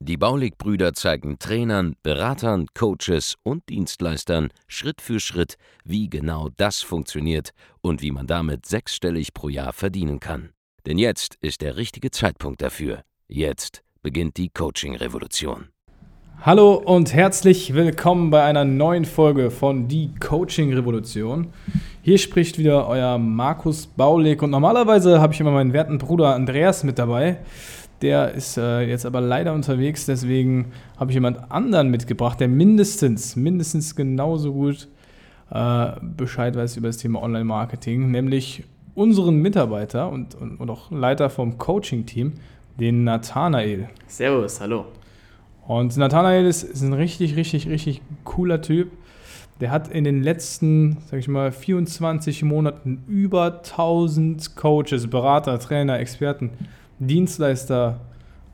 Die Baulig-Brüder zeigen Trainern, Beratern, Coaches und Dienstleistern Schritt für Schritt, wie genau das funktioniert und wie man damit sechsstellig pro Jahr verdienen kann. Denn jetzt ist der richtige Zeitpunkt dafür. Jetzt beginnt die Coaching-Revolution. Hallo und herzlich willkommen bei einer neuen Folge von Die Coaching Revolution. Hier spricht wieder euer Markus Baulig und normalerweise habe ich immer meinen werten Bruder Andreas mit dabei. Der ist äh, jetzt aber leider unterwegs, deswegen habe ich jemand anderen mitgebracht, der mindestens, mindestens genauso gut äh, Bescheid weiß über das Thema Online-Marketing, nämlich unseren Mitarbeiter und, und, und auch Leiter vom Coaching-Team, den Nathanael. Servus, hallo. Und Nathanael ist, ist ein richtig, richtig, richtig cooler Typ. Der hat in den letzten, sag ich mal, 24 Monaten über 1000 Coaches, Berater, Trainer, Experten Dienstleister,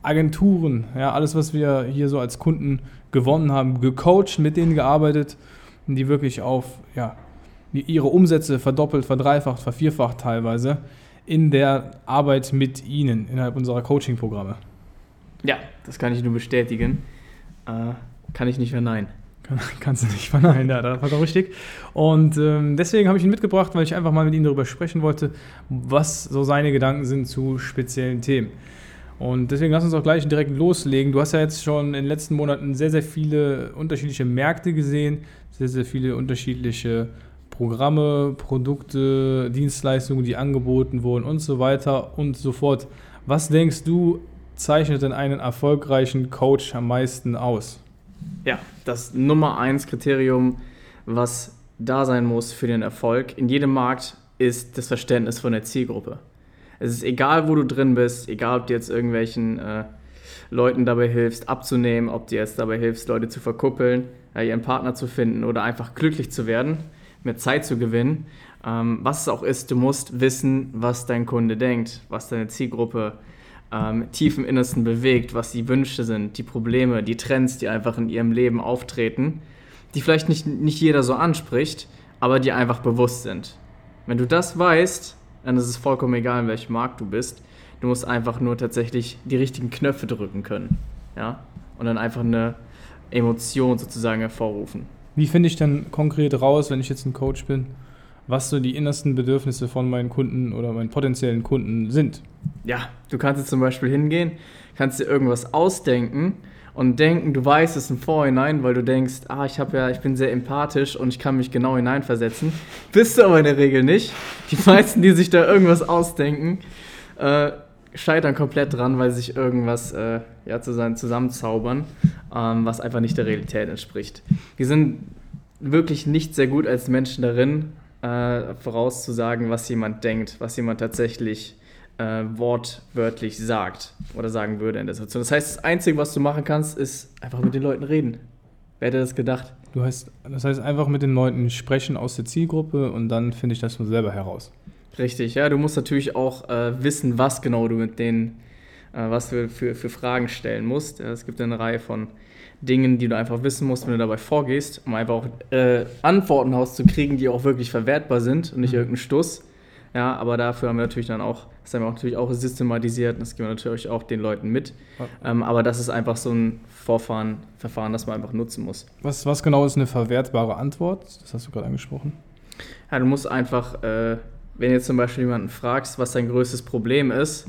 Agenturen, ja, alles, was wir hier so als Kunden gewonnen haben, gecoacht, mit denen gearbeitet, die wirklich auf ja, ihre Umsätze verdoppelt, verdreifacht, vervierfacht teilweise in der Arbeit mit ihnen innerhalb unserer Coaching-Programme. Ja, das kann ich nur bestätigen. Äh, kann ich nicht verneinen. Kann, kannst du nicht verneinen, ja, das war doch richtig. Und ähm, deswegen habe ich ihn mitgebracht, weil ich einfach mal mit ihm darüber sprechen wollte, was so seine Gedanken sind zu speziellen Themen. Und deswegen lass uns auch gleich direkt loslegen. Du hast ja jetzt schon in den letzten Monaten sehr, sehr viele unterschiedliche Märkte gesehen, sehr, sehr viele unterschiedliche Programme, Produkte, Dienstleistungen, die angeboten wurden und so weiter und so fort. Was denkst du, zeichnet denn einen erfolgreichen Coach am meisten aus? Ja, das Nummer eins Kriterium, was da sein muss für den Erfolg in jedem Markt, ist das Verständnis von der Zielgruppe. Es ist egal, wo du drin bist, egal, ob du jetzt irgendwelchen äh, Leuten dabei hilfst, abzunehmen, ob du jetzt dabei hilfst, Leute zu verkuppeln, äh, ihren Partner zu finden oder einfach glücklich zu werden, mehr Zeit zu gewinnen. Ähm, was es auch ist, du musst wissen, was dein Kunde denkt, was deine Zielgruppe denkt ähm, tief im Innersten bewegt, was die Wünsche sind, die Probleme, die Trends, die einfach in ihrem Leben auftreten, die vielleicht nicht, nicht jeder so anspricht, aber die einfach bewusst sind. Wenn du das weißt, dann ist es vollkommen egal, in welchem Markt du bist. Du musst einfach nur tatsächlich die richtigen Knöpfe drücken können. Ja? Und dann einfach eine Emotion sozusagen hervorrufen. Wie finde ich denn konkret raus, wenn ich jetzt ein Coach bin? Was so die innersten Bedürfnisse von meinen Kunden oder meinen potenziellen Kunden sind. Ja, du kannst jetzt zum Beispiel hingehen, kannst dir irgendwas ausdenken und denken, du weißt es im Vorhinein, weil du denkst, ah, ich habe ja, ich bin sehr empathisch und ich kann mich genau hineinversetzen. Bist du aber in der Regel nicht. Die meisten, die sich da irgendwas ausdenken, äh, scheitern komplett dran, weil sie sich irgendwas äh, ja, zusammenzaubern, ähm, was einfach nicht der Realität entspricht. Wir sind wirklich nicht sehr gut als Menschen darin, äh, vorauszusagen, was jemand denkt, was jemand tatsächlich äh, wortwörtlich sagt oder sagen würde in der Situation. Das heißt, das Einzige, was du machen kannst, ist einfach mit den Leuten reden. Wer hätte das gedacht? Du heißt, das heißt einfach mit den Leuten sprechen aus der Zielgruppe und dann finde ich das von selber heraus. Richtig, ja. Du musst natürlich auch äh, wissen, was genau du mit denen, was du für, für Fragen stellen musst. Es gibt eine Reihe von Dingen, die du einfach wissen musst, wenn du dabei vorgehst, um einfach auch äh, Antworten rauszukriegen, die auch wirklich verwertbar sind und nicht mhm. irgendein Stuss. Ja, aber dafür haben wir natürlich dann auch, das haben wir natürlich auch systematisiert und das geben wir natürlich auch den Leuten mit. Ähm, aber das ist einfach so ein Vorfahren, Verfahren, das man einfach nutzen muss. Was, was genau ist eine verwertbare Antwort? Das hast du gerade angesprochen. Ja, du musst einfach, äh, wenn du jetzt zum Beispiel jemanden fragst, was dein größtes Problem ist,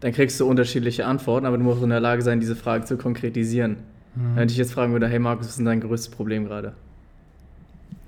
dann kriegst du unterschiedliche Antworten, aber du musst in der Lage sein, diese Frage zu konkretisieren. Mhm. Wenn ich jetzt fragen würde, hey Markus, was ist denn dein größtes Problem gerade?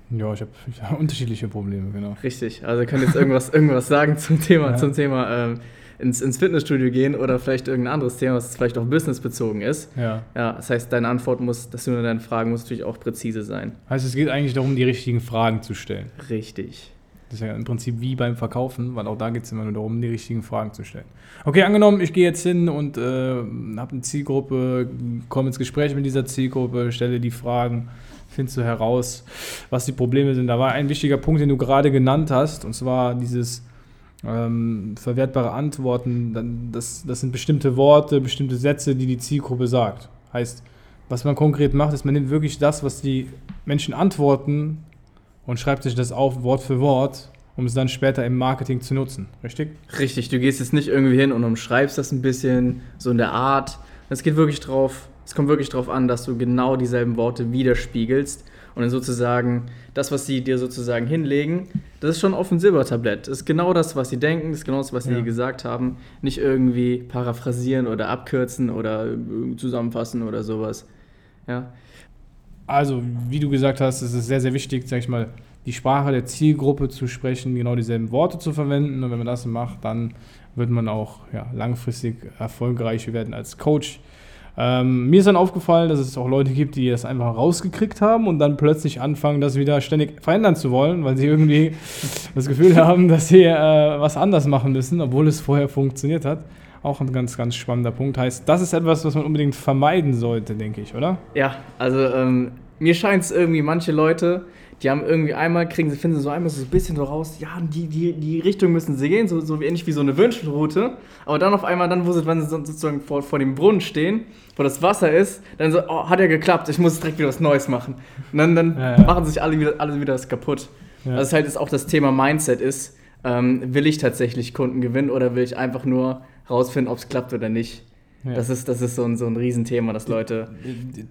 Ja, ich habe hab unterschiedliche Probleme, genau. Richtig. Also ihr könnt jetzt irgendwas, irgendwas sagen zum Thema, ja. zum Thema ähm, ins, ins Fitnessstudio gehen oder vielleicht irgendein anderes Thema, was vielleicht auch businessbezogen ist. Ja. Ja, das heißt, deine Antwort muss, dass du nur deine Fragen muss natürlich auch präzise sein. Heißt, es geht eigentlich darum, die richtigen Fragen zu stellen. Richtig. Das ist ja im Prinzip wie beim Verkaufen, weil auch da geht es immer nur darum, die richtigen Fragen zu stellen. Okay, angenommen, ich gehe jetzt hin und äh, habe eine Zielgruppe, komme ins Gespräch mit dieser Zielgruppe, stelle die Fragen, findest du heraus, was die Probleme sind. Da war ein wichtiger Punkt, den du gerade genannt hast, und zwar dieses ähm, verwertbare Antworten. Das, das sind bestimmte Worte, bestimmte Sätze, die die Zielgruppe sagt. Heißt, was man konkret macht, ist, man nimmt wirklich das, was die Menschen antworten und schreibt sich das auf Wort für Wort, um es dann später im Marketing zu nutzen. Richtig? Richtig, du gehst jetzt nicht irgendwie hin und umschreibst das ein bisschen, so in der Art. Es geht wirklich drauf, es kommt wirklich darauf an, dass du genau dieselben Worte widerspiegelst und dann sozusagen das, was sie dir sozusagen hinlegen, das ist schon auf dem Silbertablett. Das ist genau das, was sie denken, das ist genau das, was sie ja. gesagt haben. Nicht irgendwie paraphrasieren oder abkürzen oder zusammenfassen oder sowas. Ja. Also, wie du gesagt hast, ist es sehr, sehr wichtig, sag ich mal, die Sprache der Zielgruppe zu sprechen, genau dieselben Worte zu verwenden. Und wenn man das macht, dann wird man auch ja, langfristig erfolgreich werden als Coach. Ähm, mir ist dann aufgefallen, dass es auch Leute gibt, die das einfach rausgekriegt haben und dann plötzlich anfangen, das wieder ständig verändern zu wollen, weil sie irgendwie das Gefühl haben, dass sie äh, was anders machen müssen, obwohl es vorher funktioniert hat. Auch ein ganz, ganz spannender Punkt. Heißt, das ist etwas, was man unbedingt vermeiden sollte, denke ich, oder? Ja, also ähm, mir scheint es irgendwie, manche Leute, die haben irgendwie einmal, kriegen sie, finden sie so einmal so ein bisschen so raus, ja, die, die, die Richtung müssen sie gehen, so, so ähnlich wie so eine Wünschelroute. Aber dann auf einmal, dann, wo sie, wenn sie sozusagen vor, vor dem Brunnen stehen, wo das Wasser ist, dann so, oh, hat ja geklappt, ich muss direkt wieder was Neues machen. Und dann, dann ja, ja. machen sich alle wieder, alle wieder das kaputt. Ja. Also halt ist auch das Thema Mindset ist, ähm, will ich tatsächlich Kunden gewinnen oder will ich einfach nur rausfinden, ob es klappt oder nicht. Ja. Das, ist, das ist so ein, so ein Riesenthema, dass Leute.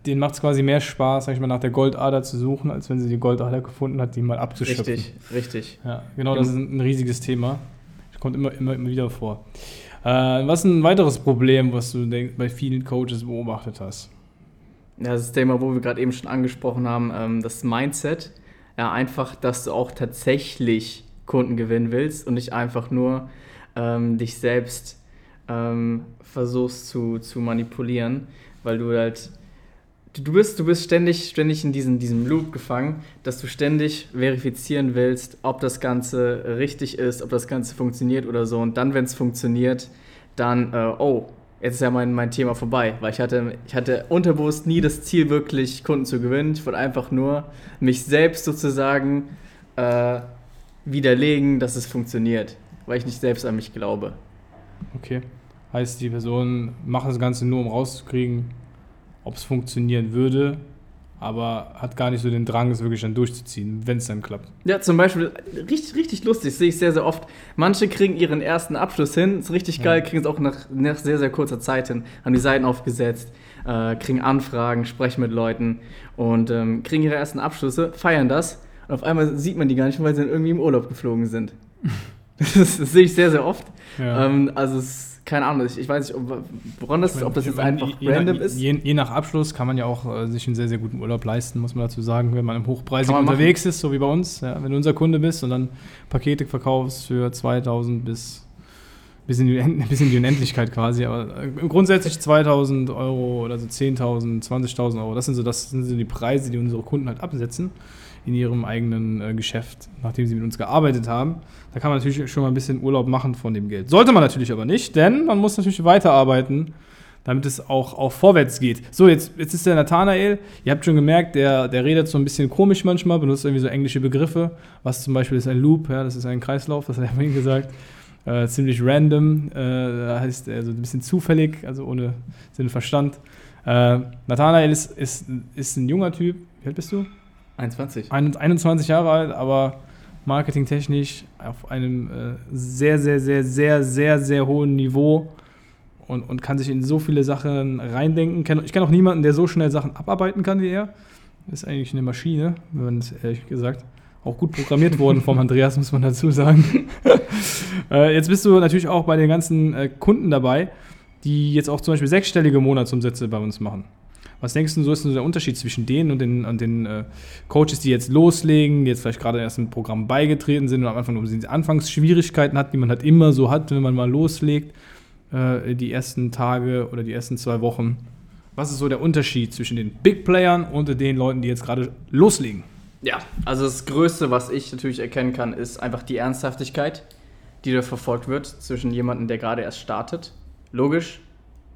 Den macht es quasi mehr Spaß, sag ich mal, nach der Goldader zu suchen, als wenn sie die Goldader gefunden hat, die mal abzuschöpfen. Richtig, richtig. Ja, genau, das ist ein riesiges Thema. Das kommt immer, immer, immer wieder vor. Äh, was ist ein weiteres Problem, was du denk, bei vielen Coaches beobachtet hast? Ja, das Thema, wo wir gerade eben schon angesprochen haben, ähm, das Mindset. Ja, einfach, dass du auch tatsächlich Kunden gewinnen willst und nicht einfach nur ähm, dich selbst ähm, versuchst zu, zu manipulieren, weil du halt du bist, du bist ständig, ständig in diesen, diesem Loop gefangen, dass du ständig verifizieren willst, ob das Ganze richtig ist, ob das Ganze funktioniert oder so. Und dann, wenn es funktioniert, dann, äh, oh, jetzt ist ja mein, mein Thema vorbei, weil ich hatte, ich hatte unterbewusst nie das Ziel, wirklich Kunden zu gewinnen. Ich wollte einfach nur mich selbst sozusagen äh, widerlegen, dass es funktioniert, weil ich nicht selbst an mich glaube. Okay. Heißt, die Person macht das Ganze nur, um rauszukriegen, ob es funktionieren würde, aber hat gar nicht so den Drang, es wirklich dann durchzuziehen, wenn es dann klappt. Ja, zum Beispiel, richtig, richtig lustig, sehe ich sehr, sehr oft. Manche kriegen ihren ersten Abschluss hin, ist richtig geil, ja. kriegen es auch nach, nach sehr, sehr kurzer Zeit hin, haben die Seiten aufgesetzt, äh, kriegen Anfragen, sprechen mit Leuten und ähm, kriegen ihre ersten Abschlüsse, feiern das und auf einmal sieht man die gar nicht, weil sie dann irgendwie im Urlaub geflogen sind. das, das, sehe ich sehr, sehr oft. Ja. Ähm, also es keine Ahnung, ich, ich weiß nicht, woran das ist, ob das jetzt einfach je, random je, ist. Je, je, nach Abschluss kann man ja auch äh, sich einen sehr, sehr guten Urlaub leisten, muss man dazu sagen, wenn man im Hochpreis unterwegs ist, so wie bei uns. Ja, wenn du unser Kunde bist und dann Pakete verkaufst für 2000 bis bis in, die, bis in die Unendlichkeit quasi, aber äh, grundsätzlich 2000 Euro oder so 10.000, 20.000 Euro, das sind, so, das sind so die Preise, die unsere Kunden halt absetzen in ihrem eigenen äh, Geschäft, nachdem sie mit uns gearbeitet haben. Da kann man natürlich schon mal ein bisschen Urlaub machen von dem Geld. Sollte man natürlich aber nicht, denn man muss natürlich weiterarbeiten, damit es auch, auch vorwärts geht. So, jetzt, jetzt ist der Nathanael, ihr habt schon gemerkt, der, der redet so ein bisschen komisch manchmal, benutzt irgendwie so englische Begriffe, was zum Beispiel ist ein Loop, ja, das ist ein Kreislauf, das hat er vorhin gesagt. Äh, ziemlich random, äh, heißt also ein bisschen zufällig, also ohne Sinn und Verstand. Äh, Nathanael ist, ist, ist ein junger Typ. Wie alt bist du? 21. 21 Jahre alt, aber marketingtechnisch auf einem äh, sehr, sehr, sehr, sehr, sehr, sehr hohen Niveau und, und kann sich in so viele Sachen reindenken. Ich kenne auch niemanden, der so schnell Sachen abarbeiten kann wie er. Ist eigentlich eine Maschine, wenn man es ehrlich gesagt. Auch gut programmiert worden vom Andreas, muss man dazu sagen. äh, jetzt bist du natürlich auch bei den ganzen äh, Kunden dabei, die jetzt auch zum Beispiel sechsstellige Monatsumsätze bei uns machen. Was denkst du, so ist der Unterschied zwischen denen und den, und den äh, Coaches, die jetzt loslegen, die jetzt vielleicht gerade erst im Programm beigetreten sind und am Anfang diese Anfangsschwierigkeiten hat, die man halt immer so hat, wenn man mal loslegt, äh, die ersten Tage oder die ersten zwei Wochen. Was ist so der Unterschied zwischen den Big Playern und den Leuten, die jetzt gerade loslegen? Ja, also das Größte, was ich natürlich erkennen kann, ist einfach die Ernsthaftigkeit, die da verfolgt wird zwischen jemandem, der gerade erst startet. Logisch.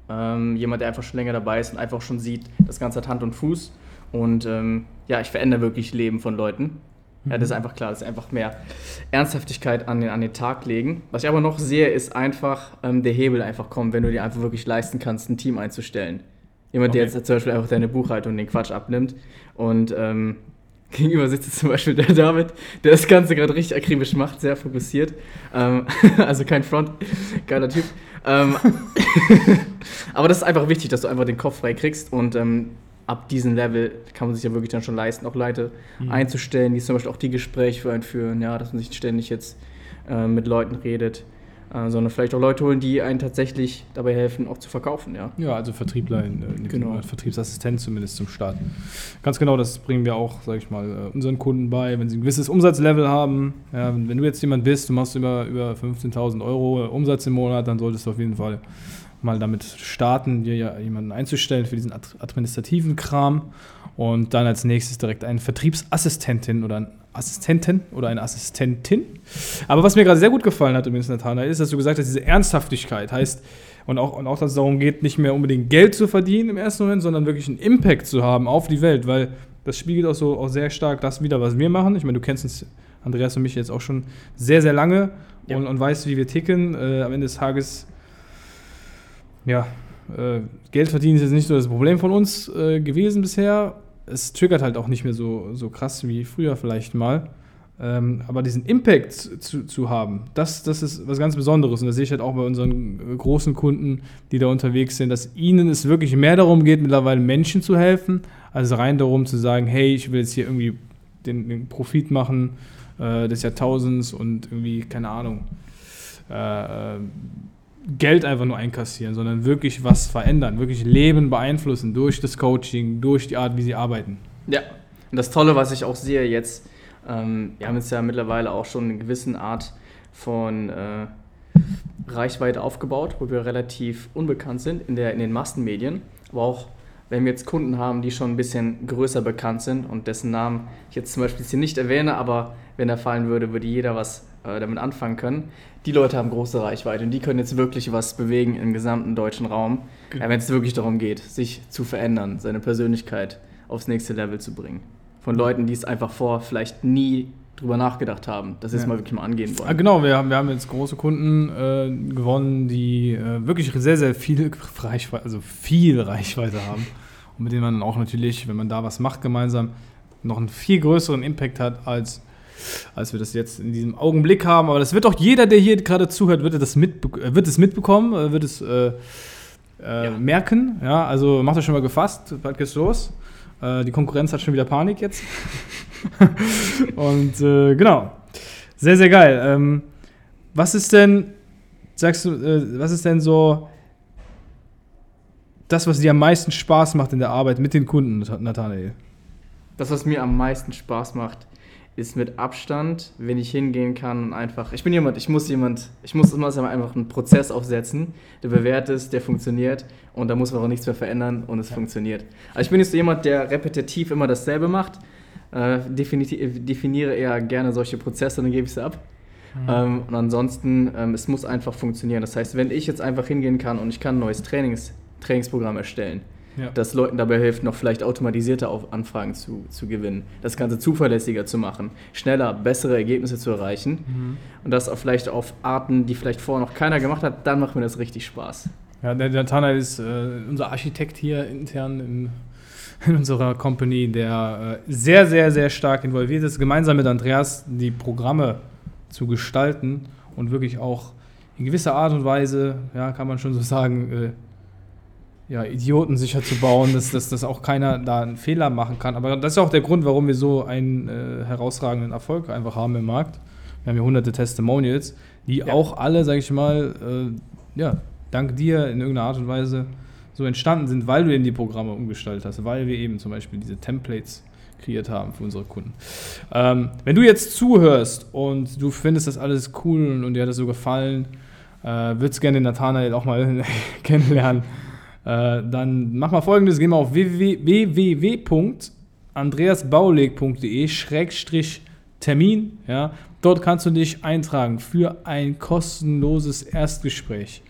Ähm, jemand, der einfach schon länger dabei ist und einfach schon sieht, das Ganze hat Hand und Fuß. Und ähm, ja, ich verändere wirklich Leben von Leuten. Ja, das ist einfach klar, das ist einfach mehr Ernsthaftigkeit an den, an den Tag legen. Was ich aber noch sehe, ist einfach ähm, der Hebel einfach kommen, wenn du dir einfach wirklich leisten kannst, ein Team einzustellen. Jemand, okay. der jetzt zum Beispiel einfach deine Buchhaltung den Quatsch abnimmt und ähm, gegenüber sitzt jetzt zum Beispiel der David, der das Ganze gerade richtig akribisch macht, sehr fokussiert. Ähm, also kein Front, geiler Typ. Aber das ist einfach wichtig, dass du einfach den Kopf frei kriegst und ähm, ab diesem Level kann man sich ja wirklich dann schon leisten, auch Leute mhm. einzustellen, die zum Beispiel auch die Gespräche für einen führen, ja, dass man nicht ständig jetzt äh, mit Leuten redet, äh, sondern vielleicht auch Leute holen, die einen tatsächlich dabei helfen, auch zu verkaufen, ja. Ja, also Vertriebler, äh, genau. Vertriebsassistent zumindest zum Starten. Ganz genau, das bringen wir auch, sage ich mal, äh, unseren Kunden bei, wenn sie ein gewisses Umsatzlevel haben. Ja, wenn du jetzt jemand bist, du machst über, über 15.000 Euro Umsatz im Monat, dann solltest du auf jeden Fall mal damit starten, dir ja jemanden einzustellen für diesen administrativen Kram und dann als nächstes direkt eine Vertriebsassistentin oder einen Assistenten oder eine Assistentin. Aber was mir gerade sehr gut gefallen hat übrigens, Nathanael, ist, dass du gesagt hast, diese Ernsthaftigkeit heißt, und auch, und auch, dass es darum geht, nicht mehr unbedingt Geld zu verdienen im ersten Moment, sondern wirklich einen Impact zu haben auf die Welt, weil das spiegelt auch so auch sehr stark das wieder, was wir machen. Ich meine, du kennst uns, Andreas und mich jetzt auch schon sehr, sehr lange ja. und, und weißt, wie wir ticken. Äh, am Ende des Tages ja, äh, Geld verdienen ist jetzt nicht so das Problem von uns äh, gewesen bisher. Es triggert halt auch nicht mehr so, so krass wie früher vielleicht mal. Ähm, aber diesen Impact zu, zu haben, das, das ist was ganz Besonderes. Und das sehe ich halt auch bei unseren äh, großen Kunden, die da unterwegs sind, dass ihnen es wirklich mehr darum geht, mittlerweile Menschen zu helfen, als rein darum zu sagen, hey, ich will jetzt hier irgendwie den, den Profit machen äh, des Jahrtausends und irgendwie, keine Ahnung, äh, äh Geld einfach nur einkassieren, sondern wirklich was verändern, wirklich Leben beeinflussen durch das Coaching, durch die Art, wie sie arbeiten. Ja, und das Tolle, was ich auch sehe jetzt, ähm, wir haben jetzt ja mittlerweile auch schon eine gewisse Art von äh, Reichweite aufgebaut, wo wir relativ unbekannt sind in, der, in den Massenmedien, aber auch wenn wir jetzt Kunden haben, die schon ein bisschen größer bekannt sind und dessen Namen ich jetzt zum Beispiel hier nicht erwähne, aber wenn er fallen würde, würde jeder was äh, damit anfangen können. Die Leute haben große Reichweite und die können jetzt wirklich was bewegen im gesamten deutschen Raum, genau. wenn es wirklich darum geht, sich zu verändern, seine Persönlichkeit aufs nächste Level zu bringen. Von Leuten, die es einfach vor vielleicht nie drüber nachgedacht haben, dass sie ja. es mal wirklich mal angehen wollen. Ah, genau, wir haben, wir haben jetzt große Kunden äh, gewonnen, die äh, wirklich sehr, sehr viel Reichweite, also viel Reichweite haben. Und mit denen man auch natürlich, wenn man da was macht gemeinsam, noch einen viel größeren Impact hat als als wir das jetzt in diesem Augenblick haben. Aber das wird auch jeder, der hier gerade zuhört, wird es, mitbe äh, wird es mitbekommen, äh, wird es äh, äh, ja. merken. Ja, also macht euch schon mal gefasst, bald geht's los. Äh, die Konkurrenz hat schon wieder Panik jetzt. Und äh, genau. Sehr, sehr geil. Ähm, was ist denn, sagst du, was ist denn so das, was dir am meisten Spaß macht in der Arbeit mit den Kunden, Nathanael? Das, was mir am meisten Spaß macht, ist mit Abstand, wenn ich hingehen kann und einfach, ich bin jemand, ich muss jemand, ich muss immer einfach einen Prozess aufsetzen, der bewährt ist, der funktioniert und da muss man auch nichts mehr verändern und es ja. funktioniert. Also ich bin jetzt so jemand, der repetitiv immer dasselbe macht, äh, definiere eher gerne solche Prozesse, dann gebe ich sie ab. Mhm. Ähm, und ansonsten, ähm, es muss einfach funktionieren. Das heißt, wenn ich jetzt einfach hingehen kann und ich kann ein neues Trainings, Trainingsprogramm erstellen, ja. das Leuten dabei hilft, noch vielleicht automatisierte Anfragen zu, zu gewinnen, das Ganze zuverlässiger zu machen, schneller, bessere Ergebnisse zu erreichen mhm. und das auch vielleicht auf Arten, die vielleicht vorher noch keiner gemacht hat, dann macht mir das richtig Spaß. Ja, der, Tana ist äh, unser Architekt hier intern in, in unserer Company, der äh, sehr, sehr, sehr stark involviert ist, gemeinsam mit Andreas die Programme zu gestalten und wirklich auch in gewisser Art und Weise, ja, kann man schon so sagen, äh, ja, Idioten sicher zu bauen, dass, dass, dass auch keiner da einen Fehler machen kann. Aber das ist auch der Grund, warum wir so einen äh, herausragenden Erfolg einfach haben im Markt. Wir haben ja hunderte Testimonials, die ja. auch alle, sage ich mal, äh, ja, dank dir in irgendeiner Art und Weise so entstanden sind, weil du eben die Programme umgestaltet hast, weil wir eben zum Beispiel diese Templates kreiert haben für unsere Kunden. Ähm, wenn du jetzt zuhörst und du findest das alles cool und, und dir hat das so gefallen, äh, würdest gerne den Nathanael auch mal kennenlernen, äh, dann mach mal folgendes: Geh mal auf www.coaching andreasbaulig.de-termin. Ja, dort kannst du dich eintragen für ein kostenloses Erstgespräch.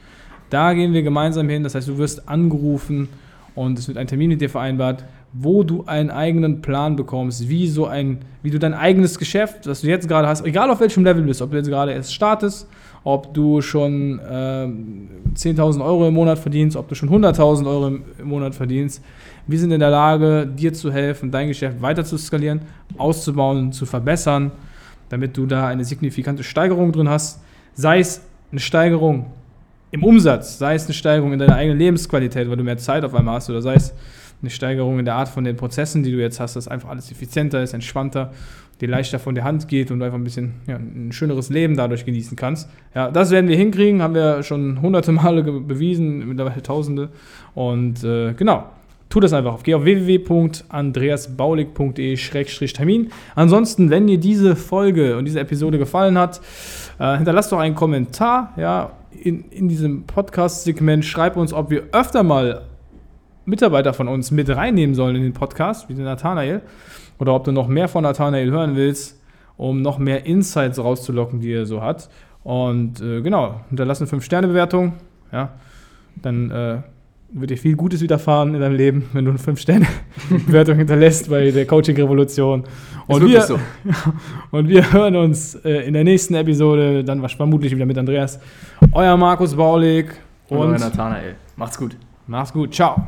Da gehen wir gemeinsam hin, das heißt, du wirst angerufen und es wird ein Termin mit dir vereinbart, wo du einen eigenen Plan bekommst, wie so ein, wie du dein eigenes Geschäft, das du jetzt gerade hast, egal auf welchem Level bist, ob du jetzt gerade erst startest, ob du schon äh, 10.000 Euro im Monat verdienst, ob du schon 100.000 Euro im, Monat verdienst, wir sind in der Lage, dir zu helfen, dein Geschäft weiter zu skalieren, auszubauen, zu verbessern, damit du da eine signifikante Steigerung drin hast. Sei es eine Steigerung im Umsatz, sei es eine Steigerung in deiner eigenen Lebensqualität, weil du mehr Zeit auf einmal hast, oder sei es eine Steigerung in der Art von den Prozessen, die du jetzt hast, dass einfach alles effizienter ist, entspannter, dir leichter von der Hand geht und du einfach ein bisschen ja, ein schöneres Leben dadurch genießen kannst. Ja, das werden wir hinkriegen, haben wir schon hunderte Male bewiesen, mittlerweile tausende. Und äh, genau, tu das einfach auf. Geh auf www.andreasbaulig.de-termin. Ansonsten, wenn dir diese Folge und diese Episode gefallen hat, äh, hinterlass doch einen Kommentar ja, in, in diesem Podcast-Segment. Schreib uns, ob wir öfter mal Mitarbeiter von uns mit reinnehmen sollen in den Podcast, wie den Nathanael. Oder ob du noch mehr von Nathanael hören willst, um noch mehr Insights rauszulocken, die er so hat. Und äh, genau, hinterlass eine 5-Sterne-Bewertung. Ja, dann äh, wird dir viel Gutes widerfahren in deinem Leben, wenn du eine 5-Sterne-Bewertung hinterlässt bei der Coaching-Revolution. Und, wir, so. und wir hören uns äh, in der nächsten Episode, dann vermutlich wieder mit Andreas. Euer Markus Baulig und, und euer Nathanael. Macht's gut. Macht's gut. Ciao.